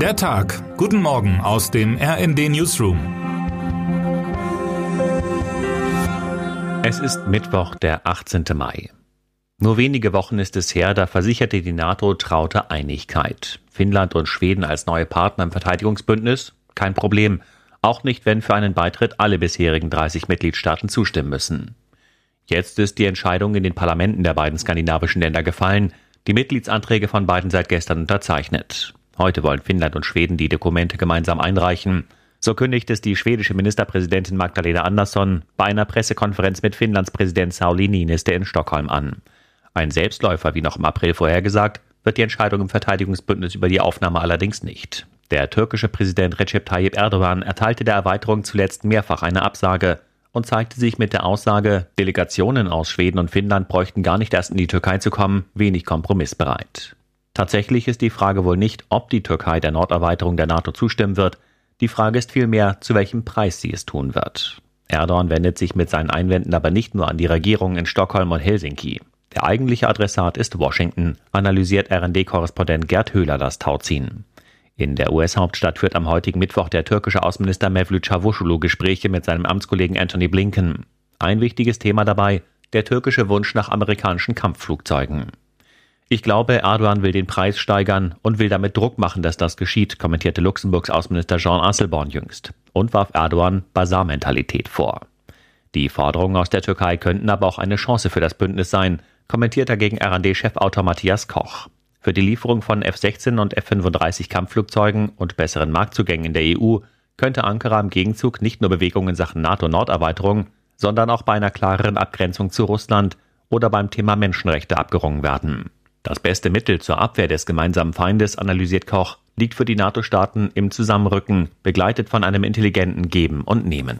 Der Tag. Guten Morgen aus dem RND Newsroom. Es ist Mittwoch, der 18. Mai. Nur wenige Wochen ist es her, da versicherte die NATO traute Einigkeit. Finnland und Schweden als neue Partner im Verteidigungsbündnis? Kein Problem. Auch nicht, wenn für einen Beitritt alle bisherigen 30 Mitgliedstaaten zustimmen müssen. Jetzt ist die Entscheidung in den Parlamenten der beiden skandinavischen Länder gefallen. Die Mitgliedsanträge von beiden seit gestern unterzeichnet. Heute wollen Finnland und Schweden die Dokumente gemeinsam einreichen. So kündigt es die schwedische Ministerpräsidentin Magdalena Andersson bei einer Pressekonferenz mit Finnlands Präsident Sauli Niinistö in Stockholm an. Ein Selbstläufer, wie noch im April vorhergesagt, wird die Entscheidung im Verteidigungsbündnis über die Aufnahme allerdings nicht. Der türkische Präsident Recep Tayyip Erdogan erteilte der Erweiterung zuletzt mehrfach eine Absage und zeigte sich mit der Aussage, Delegationen aus Schweden und Finnland bräuchten gar nicht erst in die Türkei zu kommen, wenig kompromissbereit. Tatsächlich ist die Frage wohl nicht, ob die Türkei der Norderweiterung der NATO zustimmen wird, die Frage ist vielmehr, zu welchem Preis sie es tun wird. Erdogan wendet sich mit seinen Einwänden aber nicht nur an die Regierungen in Stockholm und Helsinki. Der eigentliche Adressat ist Washington, analysiert RD-Korrespondent Gerd Höhler das Tauziehen. In der US-Hauptstadt führt am heutigen Mittwoch der türkische Außenminister Mevlüt Çavuşoğlu Gespräche mit seinem Amtskollegen Anthony Blinken. Ein wichtiges Thema dabei, der türkische Wunsch nach amerikanischen Kampfflugzeugen. Ich glaube, Erdogan will den Preis steigern und will damit Druck machen, dass das geschieht, kommentierte Luxemburgs Außenminister Jean Asselborn jüngst und warf Erdogan Basarmentalität vor. Die Forderungen aus der Türkei könnten aber auch eine Chance für das Bündnis sein, kommentiert dagegen RD-Chefautor Matthias Koch. Für die Lieferung von F-16 und F-35 Kampfflugzeugen und besseren Marktzugängen in der EU könnte Ankara im Gegenzug nicht nur Bewegungen in Sachen NATO-Norderweiterung, sondern auch bei einer klareren Abgrenzung zu Russland oder beim Thema Menschenrechte abgerungen werden. Das beste Mittel zur Abwehr des gemeinsamen Feindes, analysiert Koch, liegt für die NATO-Staaten im Zusammenrücken, begleitet von einem intelligenten Geben und Nehmen.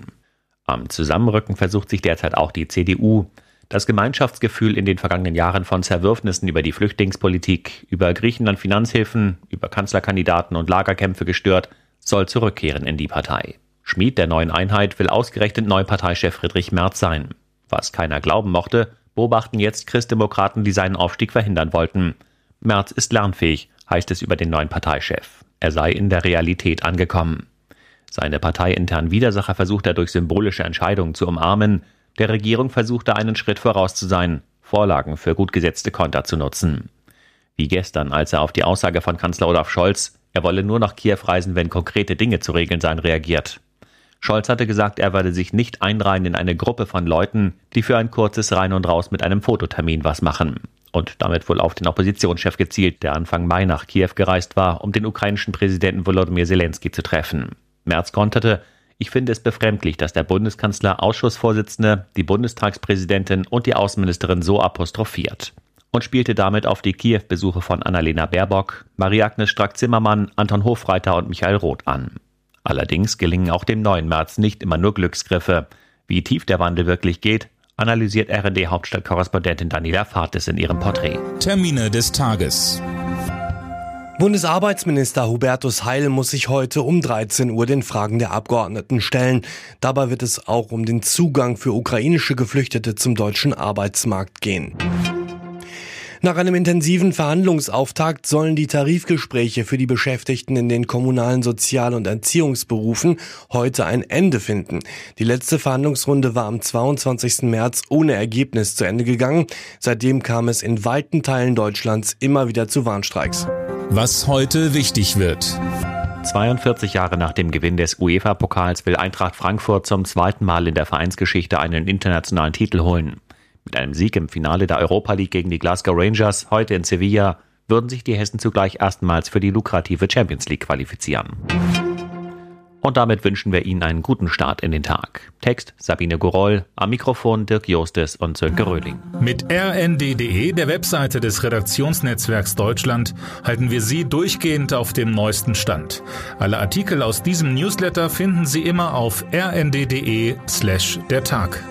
Am Zusammenrücken versucht sich derzeit auch die CDU, das Gemeinschaftsgefühl in den vergangenen Jahren von Zerwürfnissen über die Flüchtlingspolitik, über Griechenland Finanzhilfen, über Kanzlerkandidaten und Lagerkämpfe gestört, soll zurückkehren in die Partei. Schmied der neuen Einheit will ausgerechnet Neuparteichef Friedrich Merz sein. Was keiner glauben mochte, beobachten jetzt Christdemokraten, die seinen Aufstieg verhindern wollten. Merz ist lernfähig, heißt es über den neuen Parteichef. Er sei in der Realität angekommen. Seine parteiinternen Widersacher versucht er durch symbolische Entscheidungen zu umarmen, der Regierung versuchte einen Schritt voraus zu sein, Vorlagen für gut gesetzte Konter zu nutzen. Wie gestern, als er auf die Aussage von Kanzler Olaf Scholz, er wolle nur nach Kiew reisen, wenn konkrete Dinge zu regeln seien, reagiert. Scholz hatte gesagt, er werde sich nicht einreihen in eine Gruppe von Leuten, die für ein kurzes Rein und Raus mit einem Fototermin was machen. Und damit wohl auf den Oppositionschef gezielt, der Anfang Mai nach Kiew gereist war, um den ukrainischen Präsidenten Volodymyr Zelensky zu treffen. Merz konterte, ich finde es befremdlich, dass der Bundeskanzler Ausschussvorsitzende, die Bundestagspräsidentin und die Außenministerin so apostrophiert und spielte damit auf die Kiew-Besuche von Annalena Baerbock, Marie-Agnes Strack-Zimmermann, Anton Hofreiter und Michael Roth an. Allerdings gelingen auch dem neuen März nicht immer nur Glücksgriffe. Wie tief der Wandel wirklich geht, analysiert RD-Hauptstadtkorrespondentin Daniela Fahrtes in ihrem Porträt. Termine des Tages. Bundesarbeitsminister Hubertus Heil muss sich heute um 13 Uhr den Fragen der Abgeordneten stellen. Dabei wird es auch um den Zugang für ukrainische Geflüchtete zum deutschen Arbeitsmarkt gehen. Nach einem intensiven Verhandlungsauftakt sollen die Tarifgespräche für die Beschäftigten in den kommunalen Sozial- und Erziehungsberufen heute ein Ende finden. Die letzte Verhandlungsrunde war am 22. März ohne Ergebnis zu Ende gegangen. Seitdem kam es in weiten Teilen Deutschlands immer wieder zu Warnstreiks. Was heute wichtig wird. 42 Jahre nach dem Gewinn des UEFA-Pokals will Eintracht Frankfurt zum zweiten Mal in der Vereinsgeschichte einen internationalen Titel holen. Mit einem Sieg im Finale der Europa League gegen die Glasgow Rangers heute in Sevilla würden sich die Hessen zugleich erstmals für die lukrative Champions League qualifizieren. Und damit wünschen wir Ihnen einen guten Start in den Tag. Text Sabine Goroll, am Mikrofon Dirk Jostes und Sönke Röhling. Mit rnd.de, der Webseite des Redaktionsnetzwerks Deutschland, halten wir Sie durchgehend auf dem neuesten Stand. Alle Artikel aus diesem Newsletter finden Sie immer auf rnd.de slash der Tag.